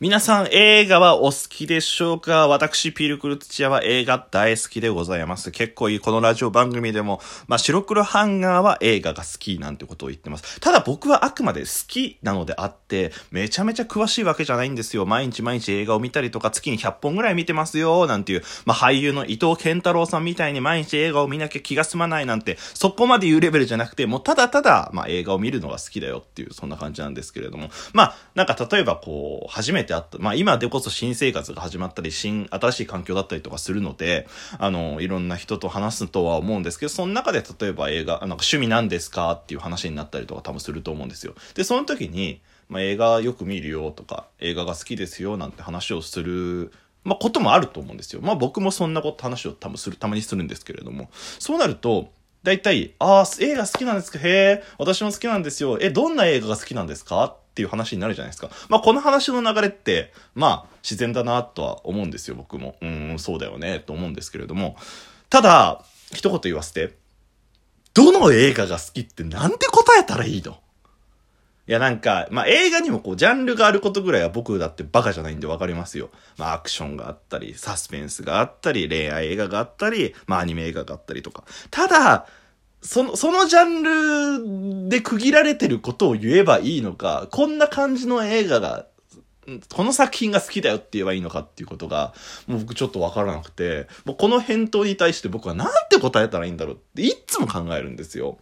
皆さん映画はお好きでしょうか？私、ピールクル土屋は映画大好きでございます。結構いいこのラジオ番組でも、まあ、白黒ハンガーは映画が好きなんてことを言ってます。ただ僕はあくまで好きなのであって、めちゃめちゃ詳しいわけじゃないんですよ。毎日毎日映画を見たりとか、月に100本ぐらい見てますよ、なんていう、まあ、俳優の伊藤健太郎さんみたいに毎日映画を見なきゃ気が済まないなんて、そこまで言うレベルじゃなくて、もうただただ、まあ、映画を見るのが好きだよっていう、そんな感じなんですけれども。まあ、なんか例えばこう、初めて会った、まあ、今でこそ新生活が始まったり、新、新しい環境だったりとかするので、あの、いろんな人と話すとは思うんですけど、その中で例えば映画、なんか趣味なんですか？っていう話になったりとか多分すると思うんですよ。で、その時に、まあ、映画よく見るよとか、映画が好きですよなんて話をする、まあ、こともあると思うんですよ。まあ、僕もそんなこと話を多分する、たまにするんですけれども、そうなると、大体、ああ、映画好きなんですか？へえ、私も好きなんですよ。え、どんな映画が好きなんですか？っていう話になるじゃないですか。まあ、この話の流れって、まあ、自然だなとは思うんですよ、僕も。うん、そうだよね、と思うんですけれども。ただ、一言言わせて、どの映画が好きってなんて答えたらいいの？いやなんか、まあ、映画にもこう、ジャンルがあることぐらいは僕だってバカじゃないんでわかりますよ。まあ、アクションがあったり、サスペンスがあったり、恋愛映画があったり、まあ、アニメ映画があったりとか。ただ、その、そのジャンルで区切られてることを言えばいいのか、こんな感じの映画が、この作品が好きだよって言えばいいのかっていうことが、もう僕ちょっとわからなくて、もうこの返答に対して僕はなんて答えたらいいんだろうっていつも考えるんですよ。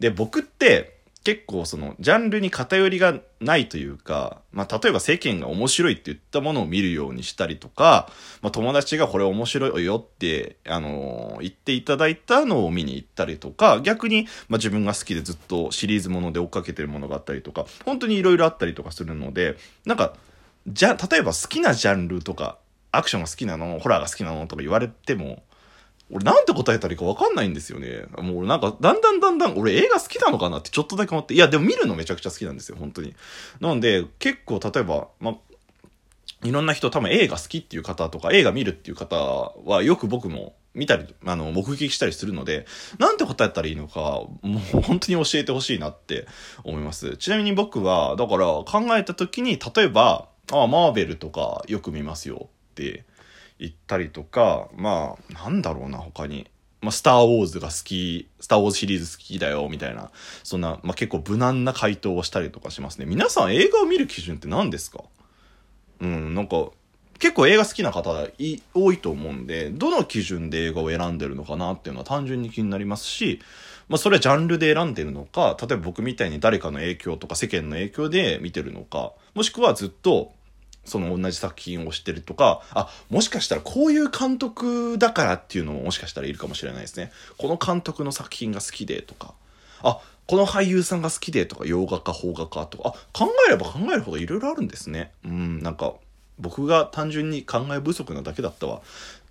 で、僕って、結構そのジャンルに偏りがないというか、まあ、例えば世間が面白いって言ったものを見るようにしたりとか、まあ、友達がこれ面白いよって、あのー、言っていただいたのを見に行ったりとか、逆に、まあ、自分が好きでずっとシリーズもので追っかけてるものがあったりとか、本当に色々あったりとかするので、なんか、じゃ、例えば好きなジャンルとか、アクションが好きなの、ホラーが好きなのとか言われても、俺なんて答えたらいいか分かんないんですよね。もうなんか、だんだんだんだん、俺映画好きなのかなってちょっとだけ思って、いや、でも見るのめちゃくちゃ好きなんですよ、本当に。なんで、結構例えば、まいろんな人多分映画好きっていう方とか、映画見るっていう方はよく僕も見たり、あの、目撃したりするので、なんて答えたらいいのか、もう本当に教えてほしいなって思います。ちなみに僕は、だから考えた時に、例えば、ああ、マーベルとかよく見ますよって行ったりとか、まあ、なんだろうな、他に。まあ、スター・ウォーズが好き、スター・ウォーズシリーズ好きだよ、みたいな、そんな、まあ、結構無難な回答をしたりとかしますね。皆さん映画を見る基準って何ですか？うん、なんか、結構映画好きな方い多いと思うんで、どの基準で映画を選んでるのかなっていうのは単純に気になりますし、まあそれはジャンルで選んでるのか、例えば僕みたいに誰かの影響とか世間の影響で見てるのか、もしくはずっとその同じ作品を知ってるとか、あ、もしかしたらこういう監督だからっていうのももしかしたらいるかもしれないですね。この監督の作品が好きでとか、あ、この俳優さんが好きでとか、洋画か邦画かとか、あ、考えれば考えるほどいろいろあるんですね。うん、なんか、僕が単純に考え不足なだけだったわ。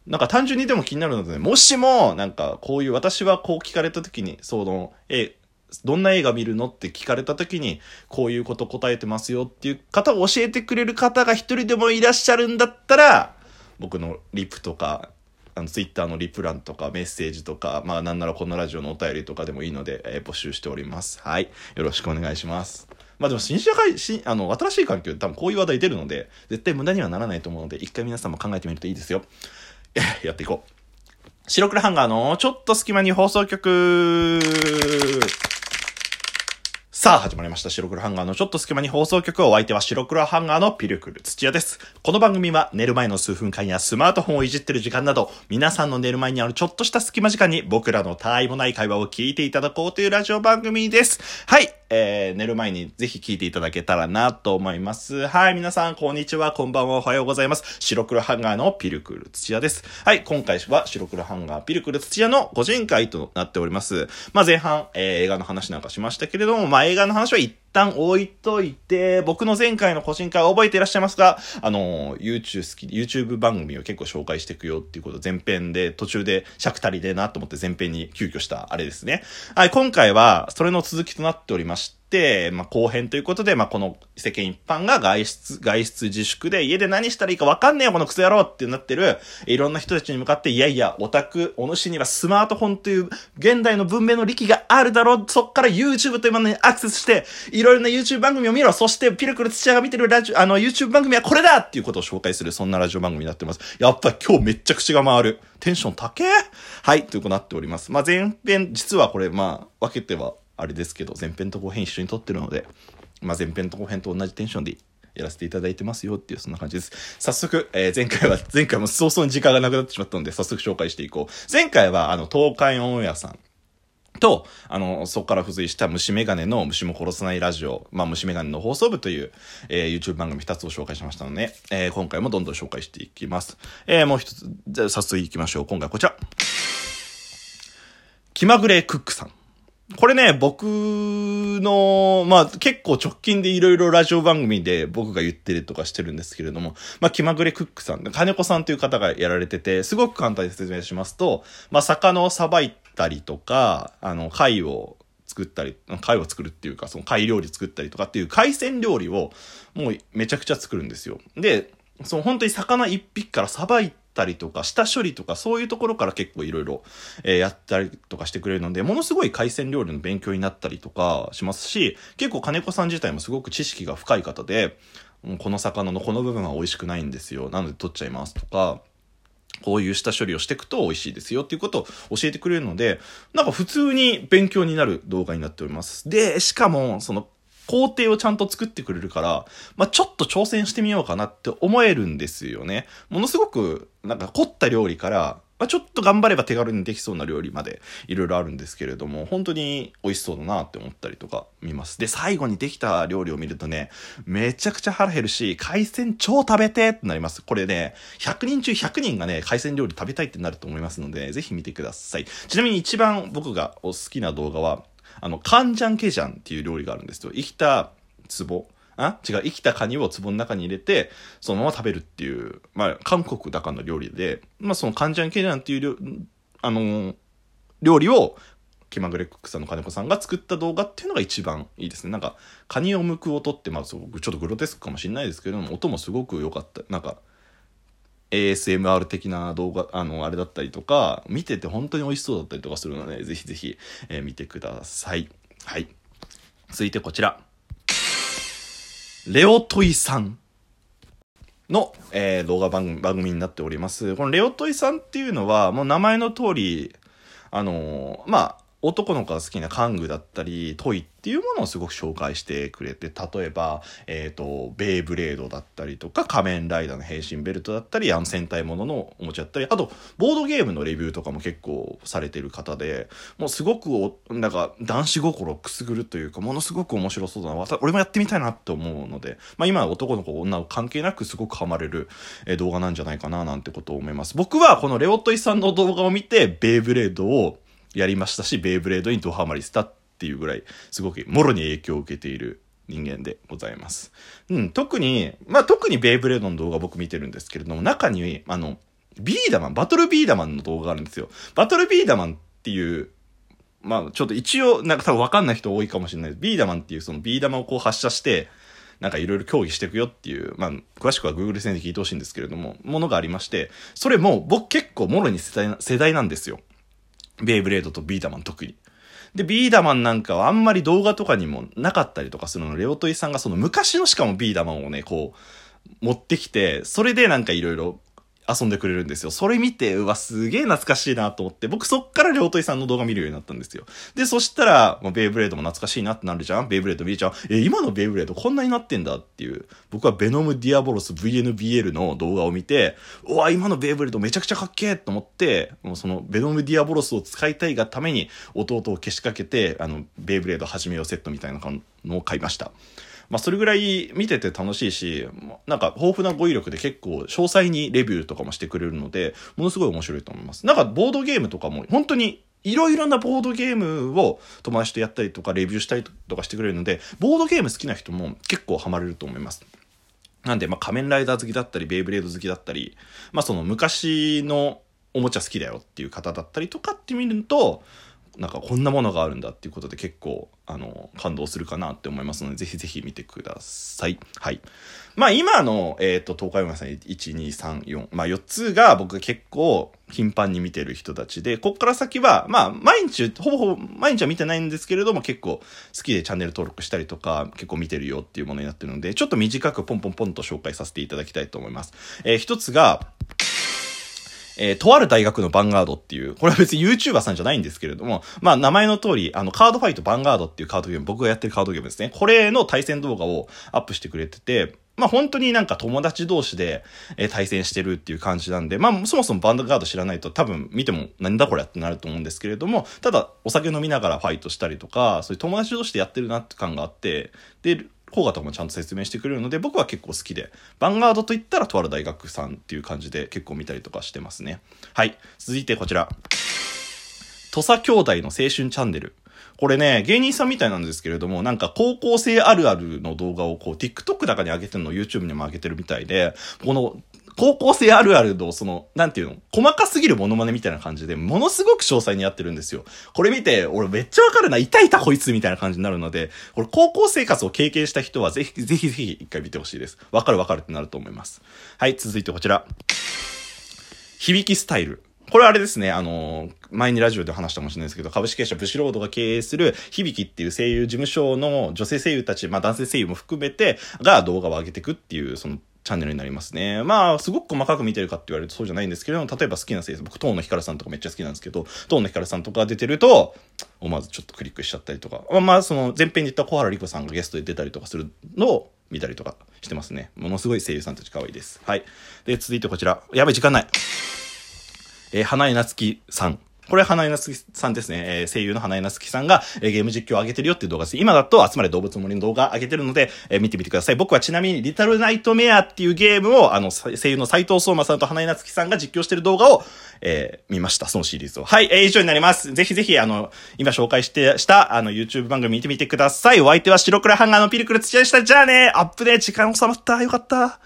なんか単純にでも気になるので、もしも、なんかこういう、私はこう聞かれた時に、その、え、どんな映画見るのって聞かれた時に、こういうこと答えてますよっていう方を教えてくれる方が一人でもいらっしゃるんだったら、僕のリプとか、あの、ツイッターのリプ欄とかメッセージとか、まあなんならこのラジオのお便りとかでもいいので、えー、募集しております。はい。よろしくお願いします。まあでも新社会、新、あの、新しい環境で多分こういう話題出るので、絶対無駄にはならないと思うので、一回皆さんも考えてみるといいですよ。やっていこう。白黒ハンガーのちょっと隙間に放送局さあ、始まりました。白黒ハンガーのちょっと隙間に放送局をお相手は白黒ハンガーのピルクル土屋です。この番組は寝る前の数分間やスマートフォンをいじってる時間など、皆さんの寝る前にあるちょっとした隙間時間に僕らの他愛もない会話を聞いていただこうというラジオ番組です。はい。えー、寝る前にぜひ聞いていただけたらなと思います。はい、皆さん、こんにちは、こんばんは、おはようございます。白黒ハンガーのピルクル土屋です。はい、今回は白黒ハンガーピルクル土屋の個人会となっております。まあ、前半、えー、映画の話なんかしましたけれども、まあ、映画の話は一旦置いといて、僕の前回の個人会覚えていらっしゃいますが、あの、YouTube 好き、YouTube 番組を結構紹介していくよっていうこと前編で、途中で尺足りでなと思って前編に急遽したあれですね。はい、今回は、それの続きとなっておりまして、て、まあ、後編ということで、まあ、この世間一般が外出、外出自粛で家で何したらいいかわかんねえよ、このクソ野郎ってなってる、いろんな人たちに向かって、いやいや、オタク、お主にはスマートフォンという現代の文明の力があるだろう、そっから YouTube というものにアクセスして、いろいろな YouTube 番組を見ろ、そしてピルクル土屋が見てるラジオ、あの YouTube 番組はこれだっていうことを紹介する、そんなラジオ番組になってます。やっぱ今日めっちゃ口が回る。テンション高え？はい、ということになっております。まあ、前編、実はこれ、まあ、分けては、あれですけど、前編と後編一緒に撮ってるので、まあ、前編と後編と同じテンションでやらせていただいてますよっていう、そんな感じです。早速、えー、前回は、前回も早々に時間がなくなってしまったので、早速紹介していこう。前回は、あの、東海オンエアさん。と、あの、そこから付随した虫眼鏡の虫も殺さないラジオ、まあ、虫眼鏡の放送部という、えー、YouTube 番組2つを紹介しましたので、えー、今回もどんどん紹介していきます。え、もう一つ、じゃ早速行きましょう。今回こちら。気まぐれクックさん。これね、僕の、まあ結構直近でいろいろラジオ番組で僕が言ってるとかしてるんですけれども、まあ気まぐれクックさん、金子さんという方がやられてて、すごく簡単に説明しますと、まあ魚をさばいたりとか、あの、貝を作ったり、貝を作るっていうか、その貝料理作ったりとかっていう海鮮料理をもうめちゃくちゃ作るんですよ。で、その本当に魚一匹からさばいて、たりとか、下処理とか、そういうところから結構いろいろ、えやったりとかしてくれるので、ものすごい海鮮料理の勉強になったりとかしますし、結構金子さん自体もすごく知識が深い方で、この魚のこの部分は美味しくないんですよ。なので取っちゃいますとか、こういう下処理をしていくと美味しいですよっていうことを教えてくれるので、なんか普通に勉強になる動画になっております。で、しかも、その工程をちゃんと作ってくれるから、まあ、ちょっと挑戦してみようかなって思えるんですよね。ものすごく、なんか凝った料理から、まあ、ちょっと頑張れば手軽にできそうな料理までいろいろあるんですけれども、本当に美味しそうだなって思ったりとか見ます。で、最後にできた料理を見るとね、めちゃくちゃ腹減るし、海鮮超食べてってなります。これね、100人中100人がね、海鮮料理食べたいってなると思いますので、ぜひ見てください。ちなみに一番僕がお好きな動画は、あの、カンジャンケジャンっていう料理があるんですよ。生きた壺。あ？違う、生きたカニを壺の中に入れて、そのまま食べるっていう、まあ、韓国だからの料理で、まあ、そのカンジャンケジャンっていうあのー、料理を、気まぐれクックさんの金子さんが作った動画っていうのが一番いいですね。なんか、カニを剥く音って、まあ、ちょっとグロテスクかもしれないですけども、音もすごく良かった。なんか、ASMR 的な動画、あの、あれだったりとか、見てて本当に美味しそうだったりとかするので、ぜひぜひ、えー、見てください。はい。続いてこちら。レオトイさんの、えー、動画番組番組になっております。このレオトイさんっていうのは、もう名前の通り、あのー、まあ、男の子が好きな玩具だったり、トイっていうものをすごく紹介してくれて、例えば、えっ、ー、と、ベイブレードだったりとか、仮面ライダーの変身ベルトだったり、あの戦隊もののおもちゃだったり、あと、ボードゲームのレビューとかも結構されてる方で、もうすごくお、なんか、男子心をくすぐるというか、ものすごく面白そうだな。俺もやってみたいなって思うので、まあ今は男の子、女関係なくすごくハマれる、え動画なんじゃないかななんてことを思います。僕はこのレオットイさんの動画を見て、ベイブレードをやりましたし、ベイブレードにドハマりしたっていうぐらい、すごくもろに影響を受けている人間でございます。うん、特に、まあ特にベイブレードの動画僕見てるんですけれども、中に、あの、ビーダマン、バトルビーダマンの動画があるんですよ。バトルビーダマンっていう、まあちょっと一応、なんか多分わかんない人多いかもしれないです。ビーダマンっていうそのビー玉をこう発射して、なんかいろいろ協議していくよっていう、まあ、詳しくは Google 戦で聞いてほしいんですけれども、ものがありまして、それも僕結構もろに世代世代なんですよ。ベイブレードとビーダマン特に。で、ビーダマンなんかはあんまり動画とかにもなかったりとかするの、レオトイさんがその昔のしかもビーダマンをね、こう、持ってきて、それでなんかいろいろ遊んでくれるんですよ。それ見て、うわ、すげえ懐かしいなと思って、僕そっから両戸井さんの動画見るようになったんですよ。で、そしたら、まあ、ベイブレードも懐かしいなってなるじゃんベイブレード見ちゃう。え、今のベイブレードこんなになってんだっていう。僕はベノム・ディアボロス VNBL の動画を見て、うわ、今のベイブレードめちゃくちゃかっけえと思って、もうそのベノム・ディアボロスを使いたいがために弟をけしかけて、あの、ベイブレード始めようセットみたいなのを買いました。まあ、それぐらい見てて楽しいし、なんか豊富な語彙力で結構詳細にレビューとかもしてくれるので、ものすごい面白いと思います。なんかボードゲームとかも本当にいろいろなボードゲームを友達とやったりとかレビューしたりとかしてくれるので、ボードゲーム好きな人も結構ハマれると思います。なんで、まあ、仮面ライダー好きだったり、ベイブレード好きだったり、まあ、その昔のおもちゃ好きだよっていう方だったりとかって見ると、なんかこんなものがあるんだっていうことで結構、あの、感動するかなって思いますので、ぜひぜひ見てください。はい。まあ今の、えっ、ー、と、東海オンエアさん1、2、3、4、まあ4つが僕結構頻繁に見てる人たちで、こっから先は、まあ毎日、ほぼほぼ毎日は見てないんですけれども結構好きでチャンネル登録したりとか結構見てるよっていうものになってるので、ちょっと短くポンポンポンと紹介させていただきたいと思います。えー、一つが、えー、とある大学のバンガードっていう、これは別に YouTuber さんじゃないんですけれども、まあ名前の通り、あの、カードファイトバンガードっていうカードゲーム、僕がやってるカードゲームですね。これの対戦動画をアップしてくれてて、まあ本当になんか友達同士で、え対戦してるっていう感じなんで、まあそもそもバンドガード知らないと多分見てもなんだこれってなると思うんですけれども、ただお酒飲みながらファイトしたりとか、そういう友達同士でやってるなって感があって、で、効果とかもちゃんと説明してくれるので僕は結構好きでヴァンガードといったらとある大学さんっていう感じで結構見たりとかしてますね。はい。続いてこちら。土佐兄弟の青春チャンネル。これね、芸人さんみたいなんですけれども、なんか高校生あるあるの動画をこう TikTok 中に上げてるのを YouTube にも上げてるみたいで、この高校生あるあるの、その、なんていうの細かすぎるモノマネみたいな感じで、ものすごく詳細にやってるんですよ。これ見て、俺めっちゃわかるな、いたいたこいつみたいな感じになるので、これ高校生活を経験した人はぜひ、ぜひぜひ一回見てほしいです。わかるわかるってなると思います。はい、続いてこちら。響きスタイル。これあれですね、あの、前にラジオで話したかもしれないですけど、株式会社ブシロードが経営する響きっていう声優事務所の女性声優たち、まあ男性声優も含めて、が動画を上げていくっていう、そのチャンネルになりますね。まあ、すごく細かく見てるかって言われるとそうじゃないんですけど、例えば好きな声優、僕、東野ひかるさんとかめっちゃ好きなんですけど、東野ひかるさんとか出てると、思わずちょっとクリックしちゃったりとか、まあ、その前編に言った小原莉子さんがゲストで出たりとかするのを見たりとかしてますね。ものすごい声優さんたち可愛いです。はい。で、続いてこちら。やべ、時間ない。えー、花江夏樹さん。これ、花江なつきさんですね。えー、声優の花江なつきさんが、えー、ゲーム実況を上げてるよっていう動画です。今だと、集まれ動物森の動画上げてるので、えー、見てみてください。僕はちなみに、リタルナイトメアっていうゲームを、あの、声優の斎藤聡馬さんと花江なつきさんが実況してる動画を、えー、見ました。そのシリーズを。はい、えー、以上になります。ぜひぜひ、あの、今紹介して、した、あの、YouTube 番組見てみてください。お相手は白黒ハンガーのピルクル土屋でした。じゃあね、アップで時間収まった。よかった。